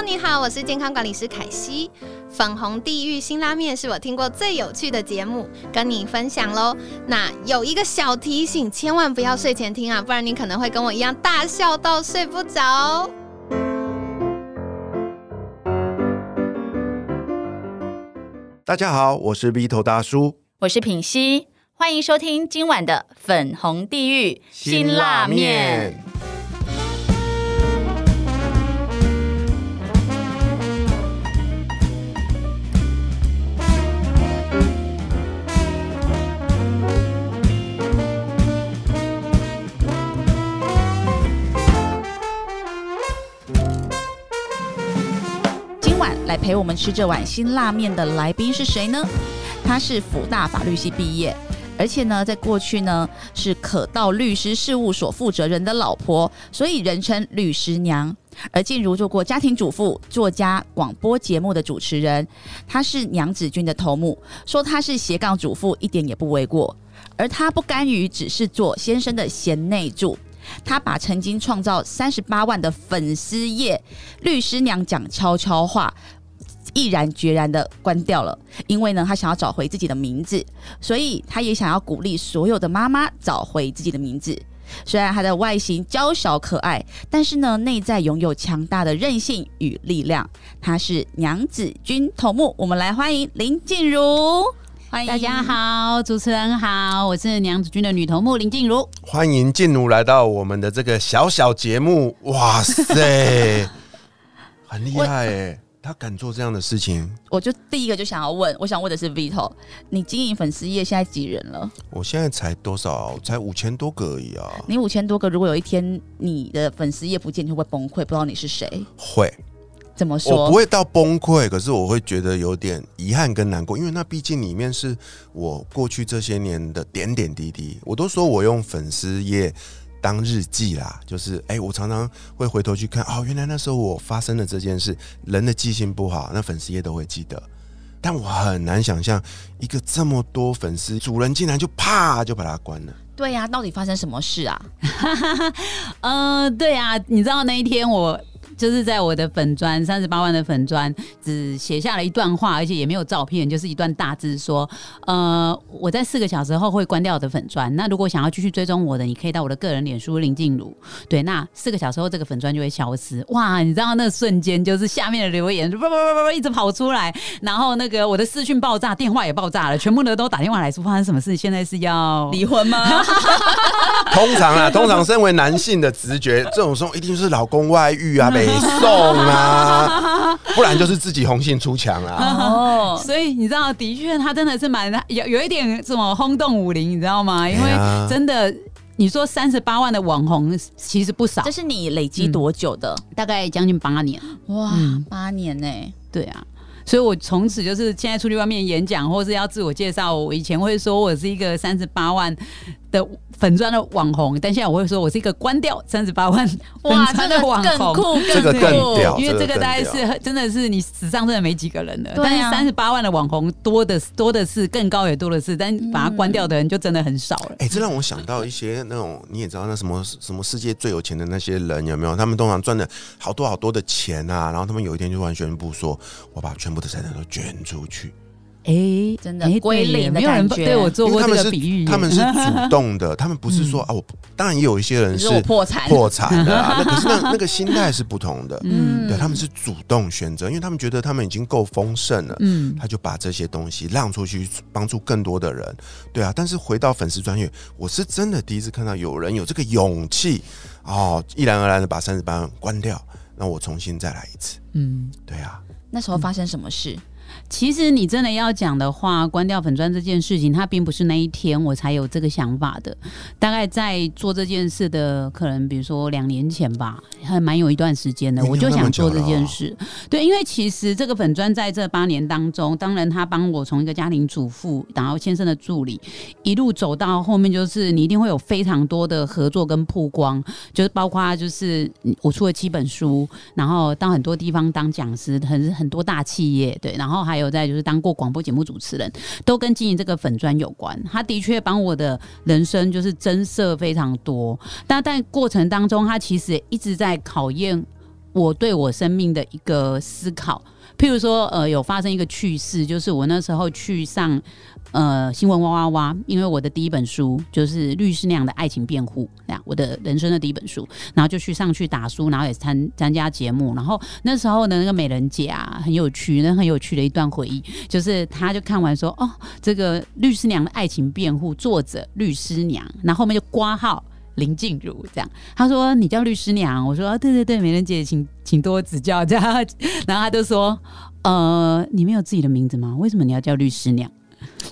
Hello，你好，我是健康管理师凯西。粉红地狱新拉面是我听过最有趣的节目，跟你分享喽。那有一个小提醒，千万不要睡前听啊，不然你可能会跟我一样大笑到睡不着。大家好，我是 V 头大叔，我是品熙，欢迎收听今晚的粉红地狱辛辣面。来陪我们吃这碗辛辣面的来宾是谁呢？他是辅大法律系毕业，而且呢，在过去呢是可道律师事务所负责人的老婆，所以人称律师娘。而静茹做过家庭主妇、作家、广播节目的主持人，她是娘子军的头目，说她是斜杠主妇一点也不为过。而她不甘于只是做先生的贤内助，她把曾经创造三十八万的粉丝页律师娘讲悄悄话。毅然决然的关掉了，因为呢，他想要找回自己的名字，所以他也想要鼓励所有的妈妈找回自己的名字。虽然她的外形娇小可爱，但是呢，内在拥有强大的韧性与力量。她是娘子军头目，我们来欢迎林静茹。欢迎大家好，主持人好，我是娘子军的女头目林静茹。欢迎静茹来到我们的这个小小节目。哇塞，很厉害哎！他敢做这样的事情，我就第一个就想要问，我想问的是 Vito，你经营粉丝业现在几人了？我现在才多少？才五千多个而已啊！你五千多个，如果有一天你的粉丝业不见，你会不会崩溃？不知道你是谁？会，怎么说？我不会到崩溃，可是我会觉得有点遗憾跟难过，因为那毕竟里面是我过去这些年的点点滴滴。我都说我用粉丝页。当日记啦，就是哎，我常常会回头去看，哦，原来那时候我发生了这件事。人的记性不好，那粉丝也都会记得，但我很难想象一个这么多粉丝主人竟然就啪就把它关了。对呀，到底发生什么事啊？嗯，对呀，你知道那一天我。就是在我的粉砖三十八万的粉砖，只写下了一段话，而且也没有照片，就是一段大字说：呃，我在四个小时后会关掉我的粉砖。那如果想要继续追踪我的，你可以到我的个人脸书林静茹。对，那四个小时后这个粉砖就会消失。哇，你知道那瞬间就是下面的留言不不不不不一直跑出来，然后那个我的视讯爆炸，电话也爆炸了，全部的都打电话来说发生什么事？现在是要离婚吗？通常啊，通常身为男性的直觉，这种时候一定是老公外遇啊，没。送啊，不然就是自己红杏出墙啊。哦，所以你知道，的确他真的是蛮有有一点什么轰动武林，你知道吗？因为真的，你说三十八万的网红其实不少。这是你累积多久的？大概将近八年。哇，八年呢？对啊。所以我从此就是现在出去外面演讲，或是要自我介绍，我以前会说我是一个三十八万。的粉砖的网红，但现在我会说，我是一个关掉三十八万粉砖的网红，这个更屌，因为这个大概是真的是你史上真的没几个人的。但是三十八万的网红多的多的是，更高也多的是，但把它关掉的人就真的很少了。哎，这让我想到一些那种你也知道那什么什么世界最有钱的那些人有没有？他们通常赚的好多好多的钱啊，然后他们有一天就突然宣布说，我把全部的财产都捐出去。哎，真的归零没有人对我做过这个比喻。他们是主动的，他们不是说啊，我当然也有一些人是破产破产的啊，那 可是那那个心态是不同的。嗯，对，他们是主动选择，因为他们觉得他们已经够丰盛了，嗯，他就把这些东西让出去，帮助更多的人。对啊，但是回到粉丝专业，我是真的第一次看到有人有这个勇气哦，毅然而然的把三十八万关掉，那我重新再来一次。嗯，对啊，那时候发生什么事？其实你真的要讲的话，关掉粉砖这件事情，它并不是那一天我才有这个想法的。大概在做这件事的，可能比如说两年前吧，还蛮有一段时间的，我就想做这件事。对，因为其实这个粉砖在这八年当中，当然他帮我从一个家庭主妇，然后先生的助理，一路走到后面，就是你一定会有非常多的合作跟曝光，就是包括就是我出了七本书，然后到很多地方当讲师，很很多大企业，对，然后还。有有在就是当过广播节目主持人，都跟经营这个粉砖有关。他的确帮我的人生就是增色非常多，但在过程当中，他其实一直在考验我对我生命的一个思考。譬如说，呃，有发生一个趣事，就是我那时候去上呃新闻哇哇哇，因为我的第一本书就是律师那样的爱情辩护，那样我的人生的第一本书，然后就去上去打书，然后也参参加节目，然后那时候的那个美人姐啊，很有趣，那很有趣的一段回忆，就是她就看完说，哦，这个律师娘的爱情辩护，作者律师娘，然后后面就挂号。林静茹这样，他说你叫律师娘，我说对对对，美人姐，请请多指教这样，然后他就说，呃，你没有自己的名字吗？为什么你要叫律师娘？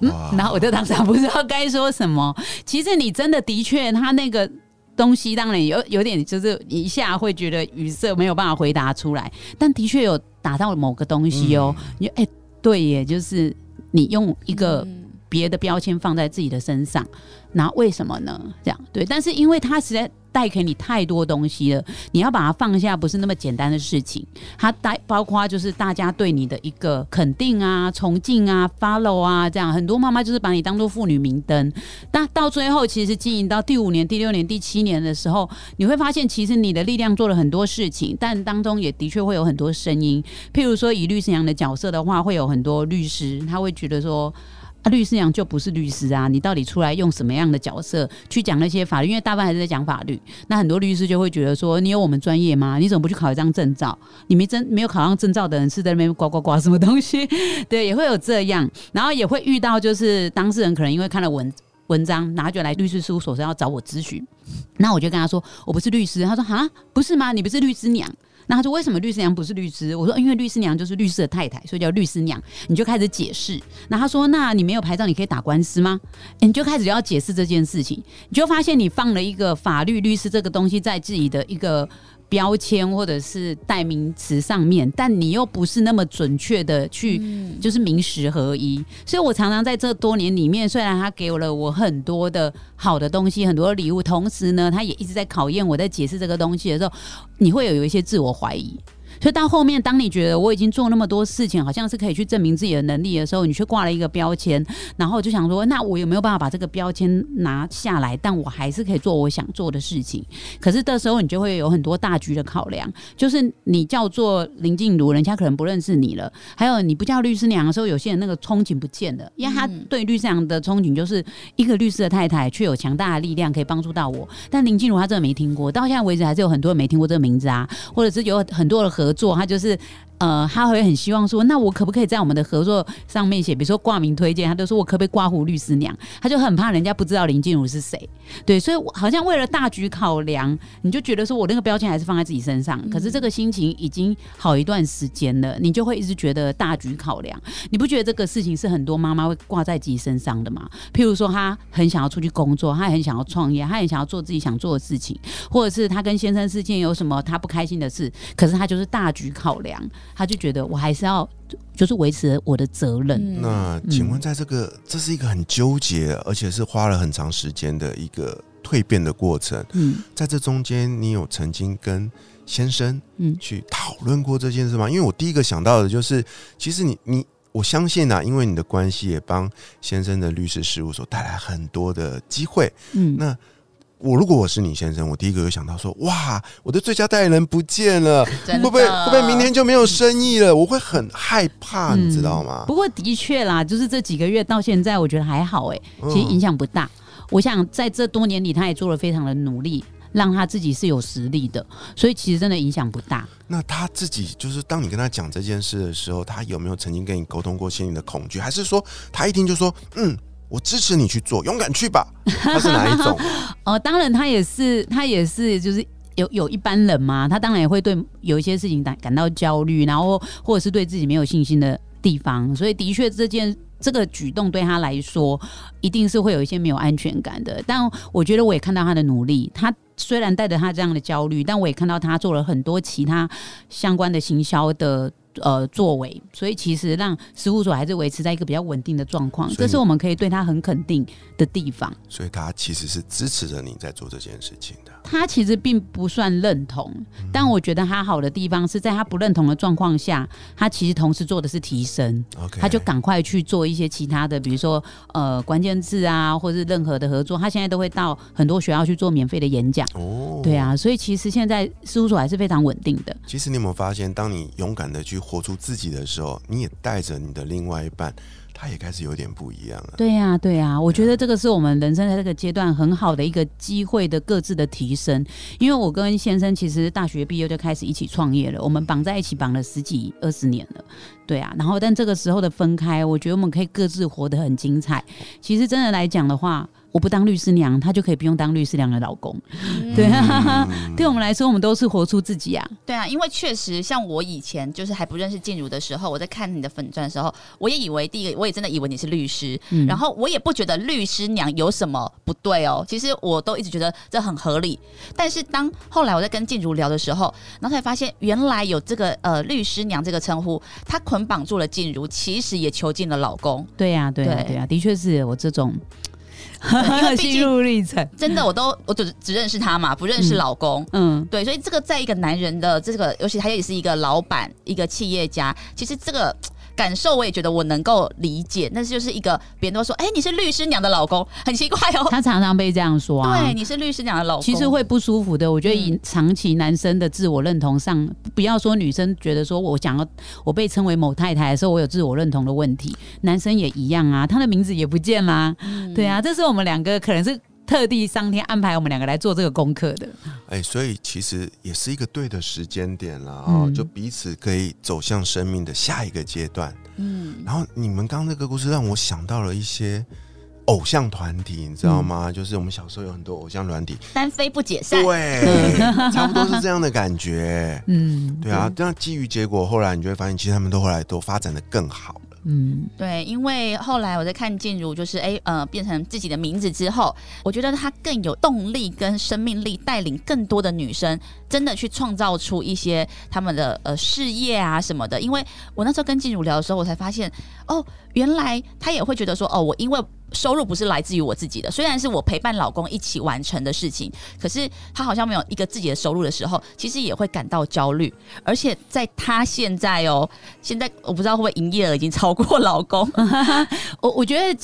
嗯，然后我就当场不知道该说什么。其实你真的的确，他那个东西当然有有点，就是一下会觉得语塞，没有办法回答出来，但的确有打到某个东西哦。你哎、对耶，就是你用一个嗯别的标签放在自己的身上，那为什么呢？这样对，但是因为他实在带给你太多东西了，你要把它放下，不是那么简单的事情。它带包括就是大家对你的一个肯定啊、崇敬啊、follow 啊，这样很多妈妈就是把你当做妇女明灯。但到最后，其实经营到第五年、第六年、第七年的时候，你会发现，其实你的力量做了很多事情，但当中也的确会有很多声音。譬如说，以律师娘的角色的话，会有很多律师，他会觉得说。律师娘就不是律师啊！你到底出来用什么样的角色去讲那些法律？因为大半还是在讲法律，那很多律师就会觉得说：你有我们专业吗？你怎么不去考一张证照？你没真没有考上证照的人是在那边呱呱呱什么东西？对，也会有这样，然后也会遇到就是当事人可能因为看了文文章，然后就来律师事务所是要找我咨询，那我就跟他说我不是律师，他说哈不是吗？你不是律师娘。那他说为什么律师娘不是律师？我说因为律师娘就是律师的太太，所以叫律师娘。你就开始解释。那他说那你没有牌照，你可以打官司吗？你就开始要解释这件事情，你就发现你放了一个法律律师这个东西在自己的一个。标签或者是代名词上面，但你又不是那么准确的去，就是名实合一。所以我常常在这多年里面，虽然他给了我很多的好的东西，很多的礼物，同时呢，他也一直在考验我在解释这个东西的时候，你会有有一些自我怀疑。所以到后面，当你觉得我已经做那么多事情，好像是可以去证明自己的能力的时候，你却挂了一个标签，然后就想说，那我有没有办法把这个标签拿下来？但我还是可以做我想做的事情。可是这时候你就会有很多大局的考量，就是你叫做林静茹，人家可能不认识你了；还有你不叫律师娘的时候，有些人那个憧憬不见了，因为他对律师娘的憧憬就是一个律师的太太，却有强大的力量可以帮助到我。但林静茹她真的没听过，到现在为止还是有很多人没听过这个名字啊，或者是有很多的合合作，他就是。呃，他会很希望说，那我可不可以在我们的合作上面写，比如说挂名推荐，他都说我可不可以挂胡律师娘？他就很怕人家不知道林静茹是谁，对，所以我好像为了大局考量，你就觉得说我那个标签还是放在自己身上，可是这个心情已经好一段时间了，你就会一直觉得大局考量，你不觉得这个事情是很多妈妈会挂在自己身上的吗？譬如说，她很想要出去工作，她很想要创业，她很想要做自己想做的事情，或者是她跟先生之间有什么她不开心的事，可是她就是大局考量，她就觉得我还是要就是维持我的责任。嗯那请问，在这个这是一个很纠结，而且是花了很长时间的一个蜕变的过程。嗯在这中间，你有曾经跟先生嗯去讨论过这件事吗？因为我第一个想到的就是，其实你你我相信啊，因为你的关系也帮先生的律师事务所带来很多的机会。嗯，那我如果我是你先生，我第一个有想到说，哇，我的最佳代言人不见了，会不会会不会明天就没有生意了？我会很害怕，你知道吗？不过的确啦，就是这几个月到现在，我觉得还好哎、嗯其实影响不大。我想在这多年里，他也做了非常的努力，让他自己是有实力的，所以其实真的影响不大。那他自己就是，当你跟他讲这件事的时候，他有没有曾经跟你沟通过心里的恐惧？还是说他一听就说，嗯，我支持你去做，勇敢去吧？他是哪一种？哦，当然他也是，他也是，就是有有一般人嘛，他当然也会对有一些事情感感到焦虑，然后或者是对自己没有信心的地方，所以的确这件。这个举动对他来说，一定是会有一些没有安全感的。但我觉得我也看到他的努力，他虽然带着他这样的焦虑，但我也看到他做了很多其他相关的行销的呃作为，所以其实让事务所还是维持在一个比较稳定的状况，这是我们可以对他很肯定的地方。所以他其实是支持着你在做这件事情的。他其实并不算认同，但我觉得他好的地方是在他不认同的状况下，他其实同时做的是提升，OK，他就赶快去做一些其他的，比如说呃关键字啊，或是任何的合作，他现在都会到很多学校去做免费的演讲。哦，对。啊，所以其实现在事务所还是非常稳定的。其实你有没有发现，当你勇敢的去活出自己的时候，你也带着你的另外一半，他也开始有点不一样了。对呀、对呀、我觉得这个是我们人生在这个阶段很好的一个机会的各自的提生。因为我跟先生其实大学毕业就开始一起创业了，我们绑在一起绑了十几二十年了，对啊。然后但这个时候的分开，我觉得我们可以各自活得很精彩。其实真的来讲的话，我不当律师娘，她就可以不用当律师娘的老公。对啊，嗯对我们来说，我们都是活出自己啊。对啊，因为确实像我以前就是还不认识静茹的时候，我在看你的粉钻的时候，我也以为第一个，我也真的以为你是律师，嗯然后我也不觉得律师娘有什么不对哦，其实我都一直觉得这很合理。但是当后来我在跟静茹聊的时候，然后才发现原来有这个呃律师娘这个称呼，她捆绑住了静茹，其实也囚禁了老公。对呀、对呀、对对呀、的确是我这种因为 毕竟心路历程。真的，我都我只只认识他嘛，不认识老公。嗯，对，所以这个在一个男人的这个，尤其他也是一个老板，一个企业家，其实这个感受我也觉得我能够理解。但是就是一个别人都说，哎、你是律师娘的老公，很奇怪哦。他常常被这样说啊。对，你是律师娘的老公，其实会不舒服的。我觉得以嗯长期男生的自我认同上，不要说女生觉得说我想要我被称为某太太的时候，我有自我认同的问题，男生也一样啊，他的名字也不见啦。嗯对啊，这是我们两个可能是特地上天安排我们两个来做这个功课的。哎，所以其实也是一个对的时间点了哦，嗯就彼此可以走向生命的下一个阶段。嗯，然后你们刚刚那个故事让我想到了一些偶像团体，你知道吗？就是我们小时候有很多偶像团体，单飞不解散。对，差不多是这样的感觉。嗯，对啊，这样基于结果，后来你就会发现，其实他们都后来都发展的更好了。嗯，对，因为后来我在看静茹，就是哎呃变成自己的名字之后，我觉得她更有动力跟生命力，带领更多的女生真的去创造出一些他们的呃事业啊什么的。因为我那时候跟静茹聊的时候，我才发现哦，原来她也会觉得说哦，我因为收入不是来自于我自己的，虽然是我陪伴老公一起完成的事情，可是他好像没有一个自己的收入的时候，其实也会感到焦虑。而且在他现在哦，现在我不知道会不会营业额已经超过老公。我我觉得。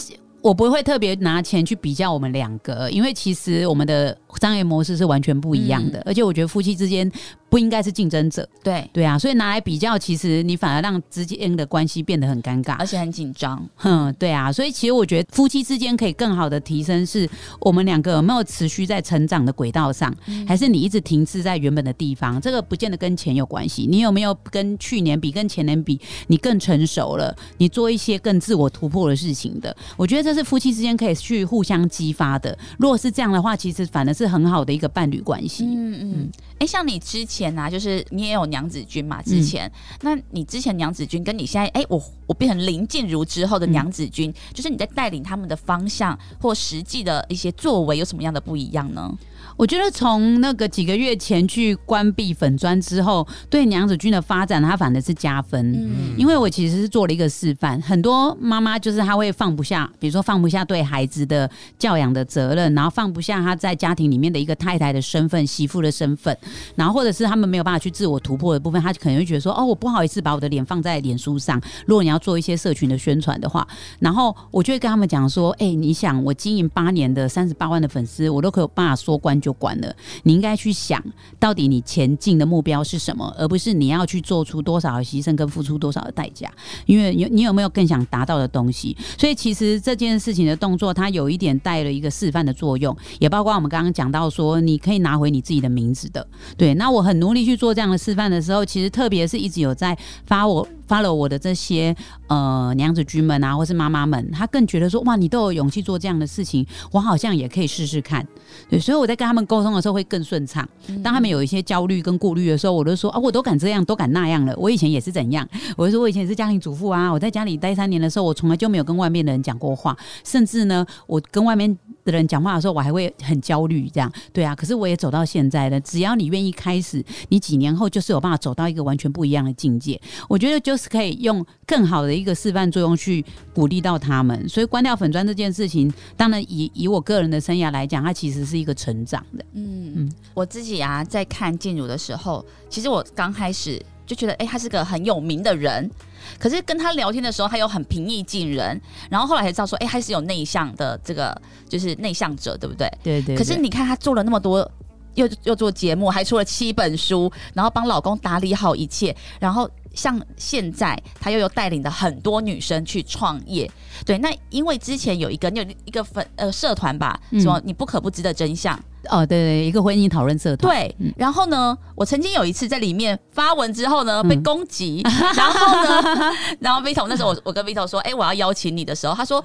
我不会特别拿钱去比较我们两个，因为其实我们的商业模式是完全不一样的，而且我觉得夫妻之间不应该是竞争者，对，对啊，所以拿来比较，其实你反而让之间的关系变得很尴尬而。且很紧张。哼，对啊，所以其实我觉得夫妻之间可以更好的提升，是我们两个有没有持续在成长的轨道上，还是你一直停滞在原本的地方？这个不见得跟钱有关系，你有没有跟去年比、跟前年比，你更成熟了？你做一些更自我突破的事情的，我觉得这是夫妻之间可以去互相激发的。如果是这样的话，其实反而是很好的一个伴侣关系。嗯嗯，哎、像你之前啊，就是你也有娘子军嘛？之前，那你之前娘子军跟你现在，哎、我我变成林静茹之后的娘子军，就是你在带领他们的方向或实际的一些作为有什么样的不一样呢？我觉得从那个几个月前去关闭粉砖之后，对娘子军的发展，它反而是加分。嗯因为我其实是做了一个示范，很多妈妈就是她会放不下，比如说放不下对孩子的教养的责任，然后放不下她在家庭里面的一个太太的身份、媳妇的身份，然后或者是他们没有办法去自我突破的部分，她可能会觉得说，哦，我不好意思把我的脸放在脸书上。如果你要做一些社群的宣传的话，然后我就会跟他们讲说，哎、你想我经营八年的三十八万的粉丝，我都可以有办法说关就关了。你应该去想到底你前进的目标是什么，而不是你要去做出多少的牺牲跟付出多少的代价。因为有你有没有更想达到的东西？所以其实这件事情的动作，它有一点带了一个示范的作用，也包括我们刚刚讲到说，你可以拿回你自己的名字的。对，那我很努力去做这样的示范的时候，其实特别是一直有在发我 follow 我的这些呃娘子军们啊，或是妈妈们，她更觉得说，哇，你都有勇气做这样的事情，我好像也可以试试看。对，所以我在跟他们沟通的时候会更顺畅。当他们有一些焦虑跟顾虑的时候，我就说啊，我都敢这样，都敢那样了。我以前也是怎样？我就说我以前也是家庭主妇啊，我在家里待三年的时候，我从来就没有跟外面的人讲过话，甚至呢，我跟外面的人讲话的时候，我还会很焦虑，这样对啊。可是我也走到现在了，只要你愿意开始，你几年后就是有办法走到一个完全不一样的境界。我觉得就是可以用更好的一个示范作用去鼓励到他们。所以关掉粉砖这件事情，当然以以我个人的生涯来讲，它其实是一个成长的。嗯嗯，我自己啊，在看静茹的时候，其实我刚开始就觉得，哎，他是个很有名的人。可是跟他聊天的时候，他又很平易近人。然后后来才知道说，哎，还是有内向的这个，就是内向者，对不对？对对。可是你看他做了那么多，又又做节目，还出了七本书，然后帮老公打理好一切，然后像现在他又有带领的很多女生去创业。对，那因为之前有一个你有一个粉呃社团吧，什么你不可不知的真相。哦，对对，一个婚姻讨论社团。对，然后呢，我曾经有一次在里面发文之后呢，被攻击，然后呢，然后 Vito 那时候我我跟 Vito 说，哎，我要邀请你的时候，他说。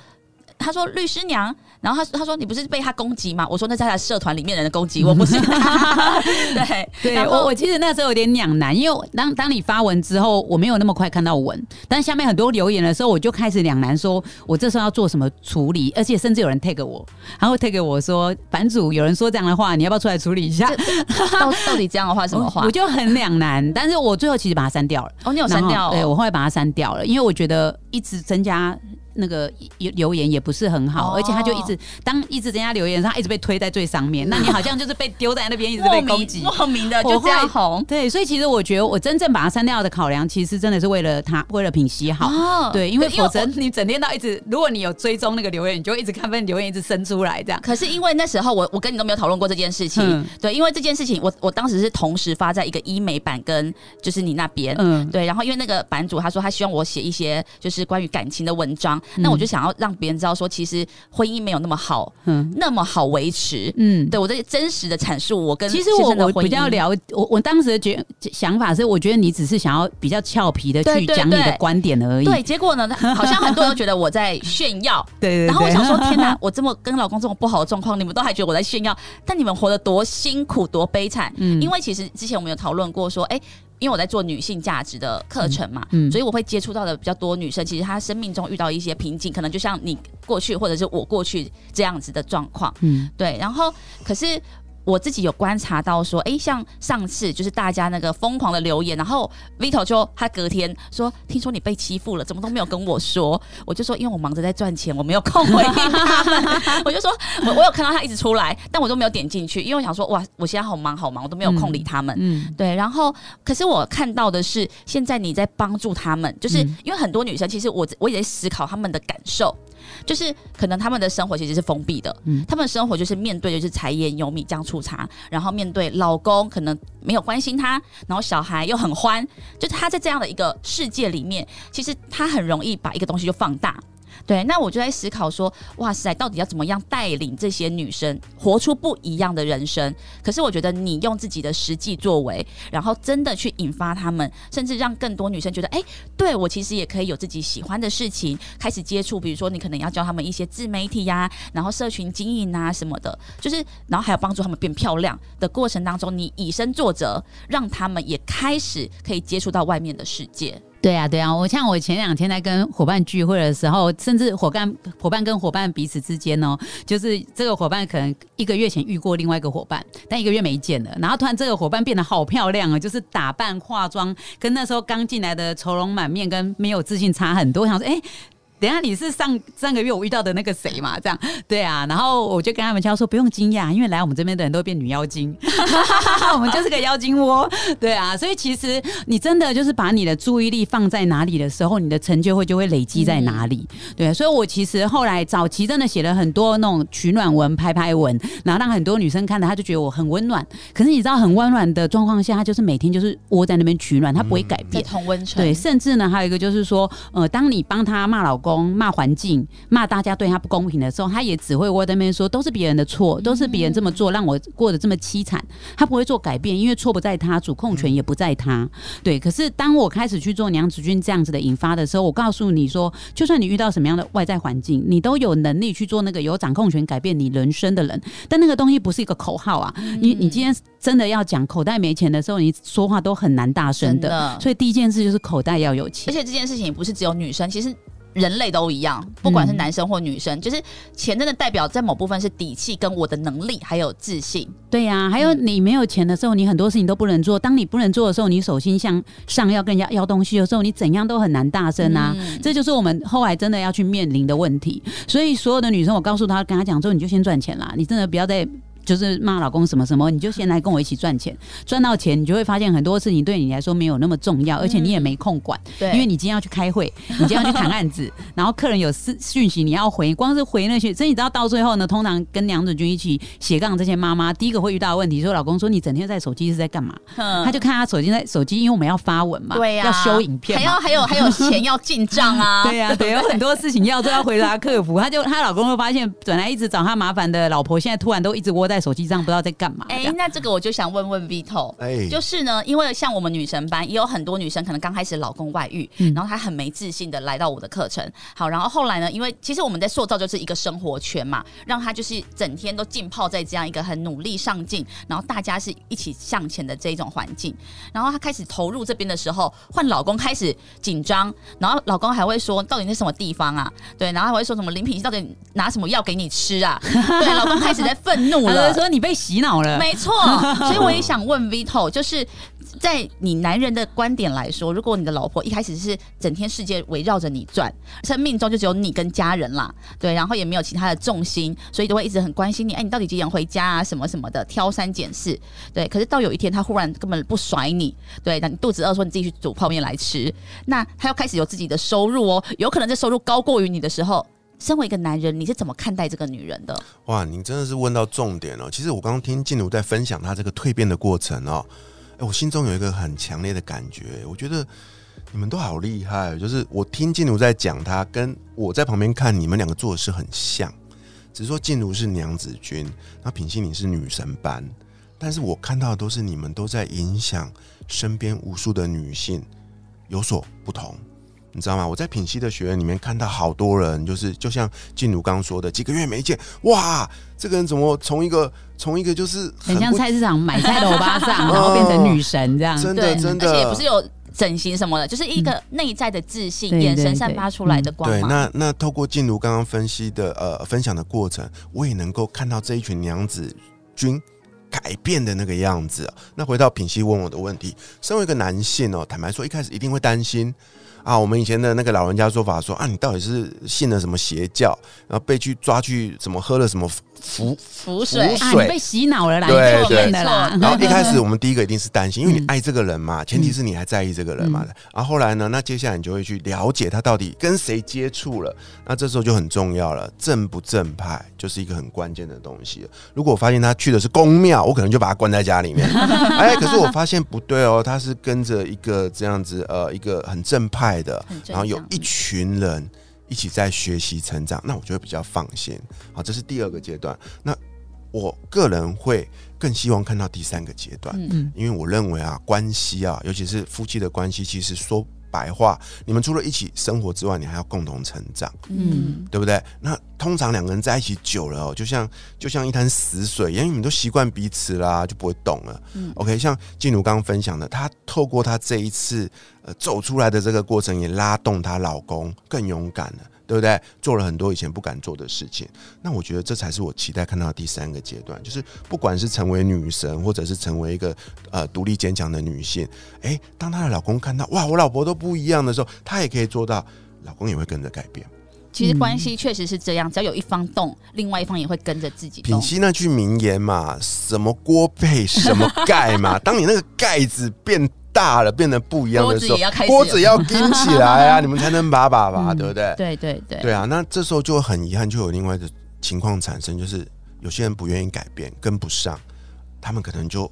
他说：“律师娘。”然后他他说：“你不是被他攻击吗？”我说：“那在他社团里面人的攻击，我不是。”对对，我我其实那时候有点两难，因为当当你发文之后，我没有那么快看到文，但下面很多留言的时候，我就开始两难，说我这时候要做什么处理，而且甚至有人 take 我，然后 take 我说版主有人说这样的话，你要不要出来处理一下？到 到底这样的话什么话？我就很两难，但是我最后其实把它删掉了。哦，你有删掉？对我后来把它删掉了，因为我觉得一直增加。那个留言也不是很好，而且他就一直当一直人家留言，他一直被推在最上面。那你好像就是被丢在那边，一直被攻击，莫名的就这样红。对，所以其实我觉得我真正把它删掉的考量，其实真的是为了他，为了品熙好。对，因为否则你整天到一直，如果你有追踪那个留言，你就一直看，被留言一直生出来这样。可是因为那时候我我跟你都没有讨论过这件事情，对，因为这件事情我我当时是同时发在一个医美版跟就是你那边，嗯，对，然后因为那个版主他说他希望我写一些就是关于感情的文章，那我就想要让。别人知道说，其实婚姻没有那么好，嗯，那么好维持，嗯，对我在真实的阐述，我跟其实我我比较了，我我当时的觉想法是，我觉得你只是想要比较俏皮的去讲你的观点而已，对，结果呢，好像很多人都觉得我在炫耀，对，然后我想说，天哪，我这么跟老公这么不好的状况，你们都还觉得我在炫耀，但你们活得多辛苦，多悲惨，嗯，因为其实之前我们有讨论过说，哎。因为我在做女性价值的课程嘛，所以我会接触到的比较多女生，其实她生命中遇到一些瓶颈，可能就像你过去或者是我过去这样子的状况，嗯，对，然后可是。我自己有观察到说，哎，像上次就是大家那个疯狂的留言，然后 Vito 就他隔天说，听说你被欺负了，怎么都没有跟我说，我就说，因为我忙着在赚钱，我没有空回应他们。我就说，我我有看到他一直出来，但我都没有点进去，因为我想说，哇，我现在好忙好忙，我都没有空理他们。嗯，对。然后，可是我看到的是，现在你在帮助他们，就是因为很多女生，其实我我也在思考他们的感受。就是可能他们的生活其实是封闭的，嗯，他们的生活就是面对就是柴盐油米酱醋茶，然后面对老公可能没有关心他，然后小孩又很欢，就是他在这样的一个世界里面，其实他很容易把一个东西就放大。对，那我就在思考说，哇塞，到底要怎么样带领这些女生活出不一样的人生？可是我觉得你用自己的实际作为，然后真的去引发他们，甚至让更多女生觉得，哎，对我其实也可以有自己喜欢的事情，开始接触。比如说，你可能要教他们一些自媒体呀，然后社群经营啊什么的，就是，然后还有帮助他们变漂亮的过程当中，你以身作则，让他们也开始可以接触到外面的世界。对呀，对呀，我像我前两天在跟伙伴聚会的时候，甚至伙伴伙伴跟伙伴彼此之间哦，就是这个伙伴可能一个月前遇过另外一个伙伴，但一个月没见了，然后突然这个伙伴变得好漂亮啊，就是打扮化妆跟那时候刚进来的愁容满面跟没有自信差很多，我想说哎。等下你是上上个月我遇到的那个谁嘛？这样对啊，然后我就跟他们讲说不用惊讶，因为来我们这边的人都变女妖精，我们就是个妖精窝。对啊，所以其实你真的就是把你的注意力放在哪里的时候，你的成就会就会累积在哪里。对，所以我其实后来早期真的写了很多那种取暖文、拍拍文，然后让很多女生看了，她就觉得我很温暖。可是你知道，很温暖的状况下，她就是每天就是窝在那边取暖，她不会改变。同温层。对，甚至呢，还有一个就是说，呃，当你帮她骂老公。骂环境，骂大家对他不公平的时候，他也只会窝在那边说都是别人的错，都是别人这么做让我过得这么凄惨。他不会做改变，因为错不在他，主控权也不在他。对，可是当我开始去做娘子军这样子的引发的时候，我告诉你说，就算你遇到什么样的外在环境，你都有能力去做那个有掌控权改变你人生的人。但那个东西不是一个口号啊！你你今天真的要讲口袋没钱的时候，你说话都很难大声的。所以第一件事就是口袋要有钱，而且这件事情也不是只有女生，其实。人类都一样，不管是男生或女生，就是钱真的代表在某部分是底气跟我的能力还有自信。对呀、还有你没有钱的时候，你很多事情都不能做。当你不能做的时候，你手心向上要跟人家要东西的时候，你怎样都很难大声啊。嗯这就是我们后来真的要去面临的问题。所以所有的女生，我告诉她，跟她讲说，你就先赚钱啦，你真的不要再。就是骂老公什么什么，你就先来跟我一起赚钱，赚到钱，你就会发现很多事情对你来说没有那么重要，而且你也没空管，对，因为你今天要去开会，你今天要去谈案子，然后客人有私讯息你要回，光是回那些，所以你知道到最后呢，通常跟梁子君一起斜杠这些妈妈，第一个会遇到的问题，说老公说你整天在手机是在干嘛？嗯他就看他手机在手机，因为我们要发文嘛，对呀、要修影片。还要还有还有钱要进账啊，对呀、对，有很多事情要做，要回答客服。他就她老公会发现，本来一直找他麻烦的老婆，现在突然都一直窝在手机上，不知道在干嘛。哎、那这个我就想问问 Vito，哎，就是呢，因为像我们女神班也有很多女生，可能刚开始老公外遇，嗯然后她很没自信的来到我的课程。好，然后后来呢，因为其实我们在塑造就是一个生活圈嘛，让她就是整天都浸泡在这样一个很努力上进，然后大家是一起向前的这一种环境。然后她开始投入这边的时候，换老公开始紧张，然后老公还会说到底是什么地方啊？对，然后还会说什么林品熙到底拿什么药给你吃啊？对，老公开始在愤怒了就。说你被洗脑了。没错，所以我也想问 Vito，就是在你男人的观点来说，如果你的老婆一开始是整天世界围绕着你转，生命中就只有你跟家人啦，对，然后也没有其他的重心，所以都会一直很关心你，哎，你到底几点回家啊，什么什么的，挑三拣四，对。可是到有一天他忽然根本不甩你，对，那你肚子饿说你自己去煮泡面来吃，那他要开始有自己的收入哦，有可能这收入高过于你的时候。身为一个男人，你是怎么看待这个女人的？哇，你真的是问到重点了。其实我刚刚听静茹在分享她这个蜕变的过程哦，哎，我心中有一个很强烈的感觉，我觉得你们都好厉害。就是我听静茹在讲，她跟我在旁边看，你们两个做的事很像，只是说静茹是娘子军，那品心你是女神班，但是我看到的都是你们都在影响身边无数的女性，有所不同。你知道吗？我在品析的学院里面看到好多人，就是就像静茹刚刚说的，几个月没见，哇，这个人怎么从一个从一个就是不很像菜市场买菜的欧巴桑，然后变成女神这样。真的，真的，而且也不是有整形什么的，就是一个内在的自信，对眼神散发出来的光对，那那透过静茹刚刚分析的呃分享的过程，我也能够看到这一群娘子军改变的那个样子、啊。那回到品析问我的问题，身为一个男性哦，坦白说，一开始一定会担心啊。我们以前的那个老人家说法说啊，你到底是信了什么邪教，然后被去抓去怎么喝了什么符浮水浮啊，你被洗脑了啦，对你做变的啦。然后一开始 我们第一个一定是担心，因为你嗯爱这个人嘛，前提是你还在意这个人嘛。然后后来呢，那接下来你就会去了解他到底跟谁接触了，那这时候就很重要了，正不正派就是一个很关键的东西。如果我发现他去的是公庙，我可能就把他关在家里面。哎，可是我发现不对哦，他是跟着一个这样子呃一个很正派的，很正向然后有一群人一起在学习成长，那我就会比较放心。好，这是第二个阶段。那我个人会更希望看到第三个阶段，嗯嗯因为我认为啊，关系啊，尤其是夫妻的关系，其实说白话，你们除了一起生活之外，你还要共同成长，嗯，对不对？那通常两个人在一起久了哦，就像就像一滩死水，因为你们都习惯彼此啦，就不会动了。嗯 OK，像静茹刚刚分享的，她透过她这一次呃走出来的这个过程，也拉动她老公更勇敢了。对不对？做了很多以前不敢做的事情，那我觉得这才是我期待看到的第三个阶段，就是不管是成为女神，或者是成为一个呃独立坚强的女性，诶，当她的老公看到哇，我老婆都不一样的时候，她也可以做到，老公也会跟着改变。其实关系确实是这样，只要有一方动，另外一方也会跟着自己品动。析那句名言嘛，什么锅配什么盖嘛，当你那个盖子变大了，变得不一样的时候锅子也要拎起来啊，你们才能把把把，嗯对不对？对对对，对啊，那这时候就很遗憾，就有另外的情况产生，就是有些人不愿意改变，跟不上，他们可能就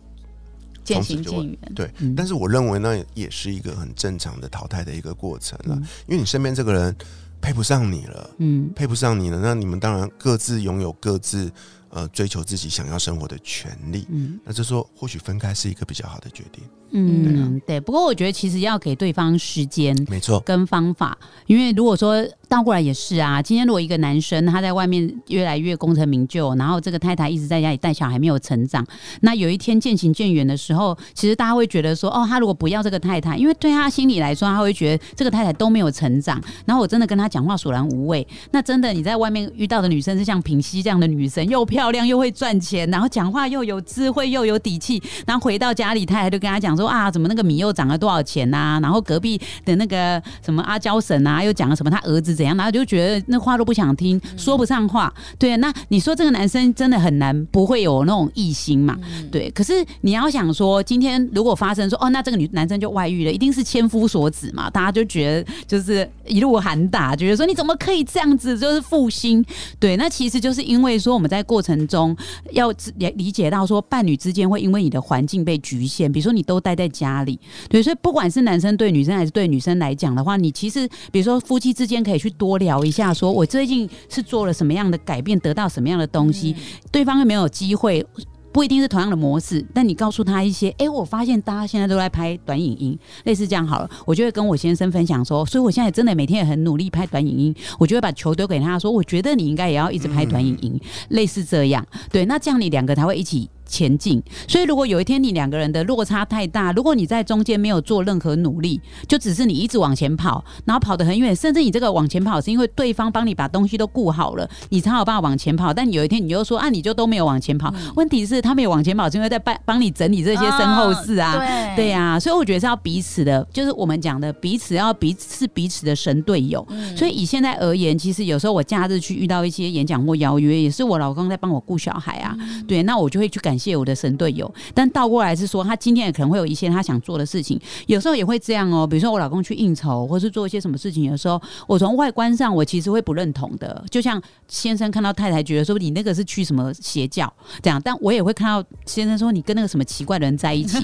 渐从此就会行渐远。对。嗯但是我认为那也是一个很正常的淘汰的一个过程了，嗯因为你身边这个人配不上你了。嗯配不上你了，那你们当然各自拥有各自呃追求自己想要生活的权利。嗯那就说或许分开是一个比较好的决定。嗯，对。不过我觉得其实要给对方时间没错，跟方法，因为如果说倒过来也是啊。今天如果一个男生他在外面越来越功成名就，然后这个太太一直在家里带小孩没有成长，那有一天渐行渐远的时候，其实大家会觉得说，哦，他如果不要这个太太，因为对他心里来说，他会觉得这个太太都没有成长，然后我真的跟他讲话索然无味。那真的你在外面遇到的女生是像平西这样的女生，又漂亮又会赚钱，然后讲话又有智慧又有底气，然后回到家里太太就跟他讲说啊，怎么那个米又涨了多少钱呐、然后隔壁的那个什么阿娇婶啊，又讲了什么他儿子怎样，然后就觉得那话都不想听，说不上话。对，那你说这个男生真的很难不会有那种异心嘛？对，可是你要想说，今天如果发生说哦，那这个女男生就外遇了，一定是千夫所指嘛，大家就觉得就是一路喊打，觉得说你怎么可以这样子，就是负心。对，那其实就是因为说我们在过程中要知也理解到说伴侣之间会因为你的环境被局限，比如说你都待在家里，对，所以不管是男生对女生还是对女生来讲的话，你其实比如说夫妻之间可以去多聊一下，说我最近是做了什么样的改变，得到什么样的东西，对方又没有机会。不一定是同样的模式，但你告诉他一些，哎、我发现大家现在都在拍短影音，类似这样好了，我就会跟我先生分享说，所以我现在真的每天也很努力拍短影音，我就会把球丢给他说，我觉得你应该也要一直拍短影音，类似这样，对，那这样你两个才会一起。前进，所以如果有一天你两个人的落差太大，如果你在中间没有做任何努力，就只是你一直往前跑，然后跑得很远，甚至你这个往前跑是因为对方帮你把东西都顾好了，你才有办法往前跑。但有一天你又说啊，你就都没有往前跑，问题是他没有往前跑，是因为在帮帮你整理这些身后事啊。对对呀、所以我觉得是要彼此的，就是我们讲的彼此要彼此是彼此的神队友。所以以现在而言，其实有时候我假日去遇到一些演讲或邀约，也是我老公在帮我顾小孩啊。对，那我就会去感谢我的神队友。但倒过来是说，他今天也可能会有一些他想做的事情，有时候也会这样哦。比如说我老公去应酬，或是做一些什么事情，有时候我从外观上我其实会不认同的。就像先生看到太太觉得说你那个是去什么邪教这样，但我也会看到先生说你跟那个什么奇怪的人在一起，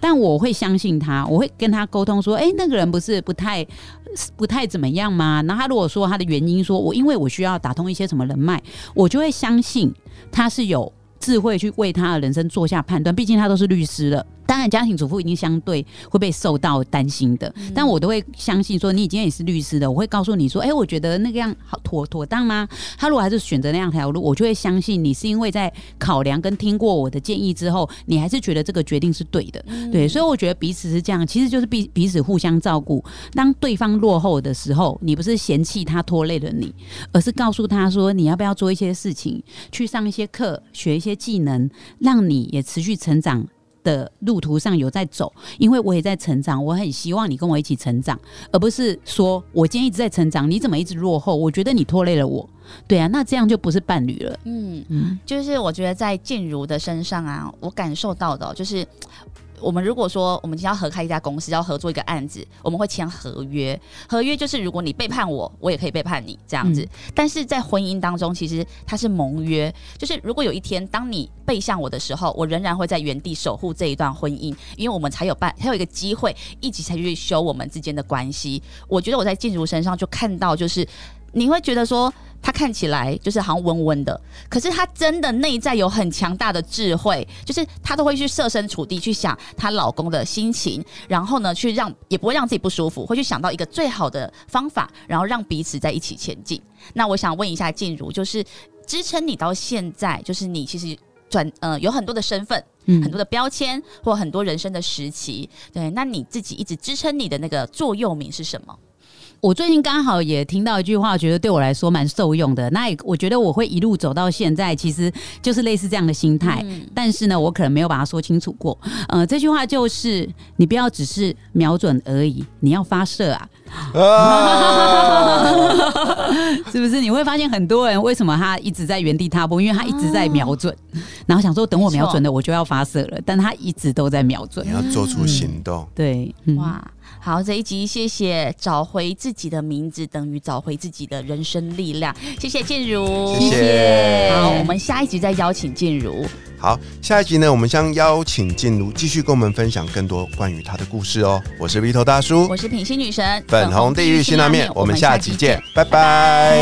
但我会相信他，我会跟他沟通说，哎、那个人不是不太不太怎么样吗？然后他如果说他的原因说我因为我需要打通一些什么人脉，我就会相信他是有智慧去为他的人生做下判断，毕竟他都是律师了。当然，家庭主妇一定相对会被受到担心的，但我都会相信说，你今天也是律师的，我会告诉你说，哎、我觉得那个样好妥妥当吗？他如果还是选择那样条路，我就会相信你是因为在考量跟听过我的建议之后，你还是觉得这个决定是对的，对，所以我觉得彼此是这样，其实就是彼彼此互相照顾。当对方落后的时候，你不是嫌弃他拖累了你，而是告诉他说，你要不要做一些事情，去上一些课，学一些技能，让你也持续成长。的路途上有在走，因为我也在成长，我很希望你跟我一起成长，而不是说我今天一直在成长，你怎么一直落后？我觉得你拖累了我，对啊，那这样就不是伴侣了。嗯，嗯，就是我觉得在静茹的身上啊，我感受到的哦、就是。我们如果说我们今天要合开一家公司，要合作一个案子，我们会签合约。合约就是如果你背叛我，我也可以背叛你这样子。但是在婚姻当中，其实它是盟约，就是如果有一天当你背向我的时候，我仍然会在原地守护这一段婚姻，因为我们才有办，才有一个机会一起才去修我们之间的关系。我觉得我在静茹身上就看到，就是你会觉得说。他看起来就是好像温温的，可是他真的内在有很强大的智慧，就是他都会去设身处地去想她老公的心情，然后呢，去让也不会让自己不舒服，会去想到一个最好的方法，然后让彼此在一起前进。那我想问一下静茹，就是支撑你到现在，就是你其实转呃有很多的身份，嗯很多的标签或很多人生的时期，对，那你自己一直支撑你的那个座右铭是什么？我最近刚好也听到一句话，觉得对我来说蛮受用的。那也我觉得我会一路走到现在，其实就是类似这样的心态。但是呢，我可能没有把它说清楚过。呃，这句话就是你不要只是瞄准而已，你要发射啊，啊，是不是？你会发现很多人为什么他一直在原地踏步，因为他一直在瞄准，然后想说等我瞄准了我就要发射了，但他一直都在瞄准你。要做出行动。对，嗯、哇，好，这一集谢谢找回自己的名字等于找回自己的人生力量，谢谢静茹，谢谢。好，我们下一集再邀请静茹。好，下一集呢，我们将邀请静茹继续跟我们分享更多关于她的故事哦。我是 V 头大叔，我是品心女神，粉红地狱辛拉面，我们下集见，拜拜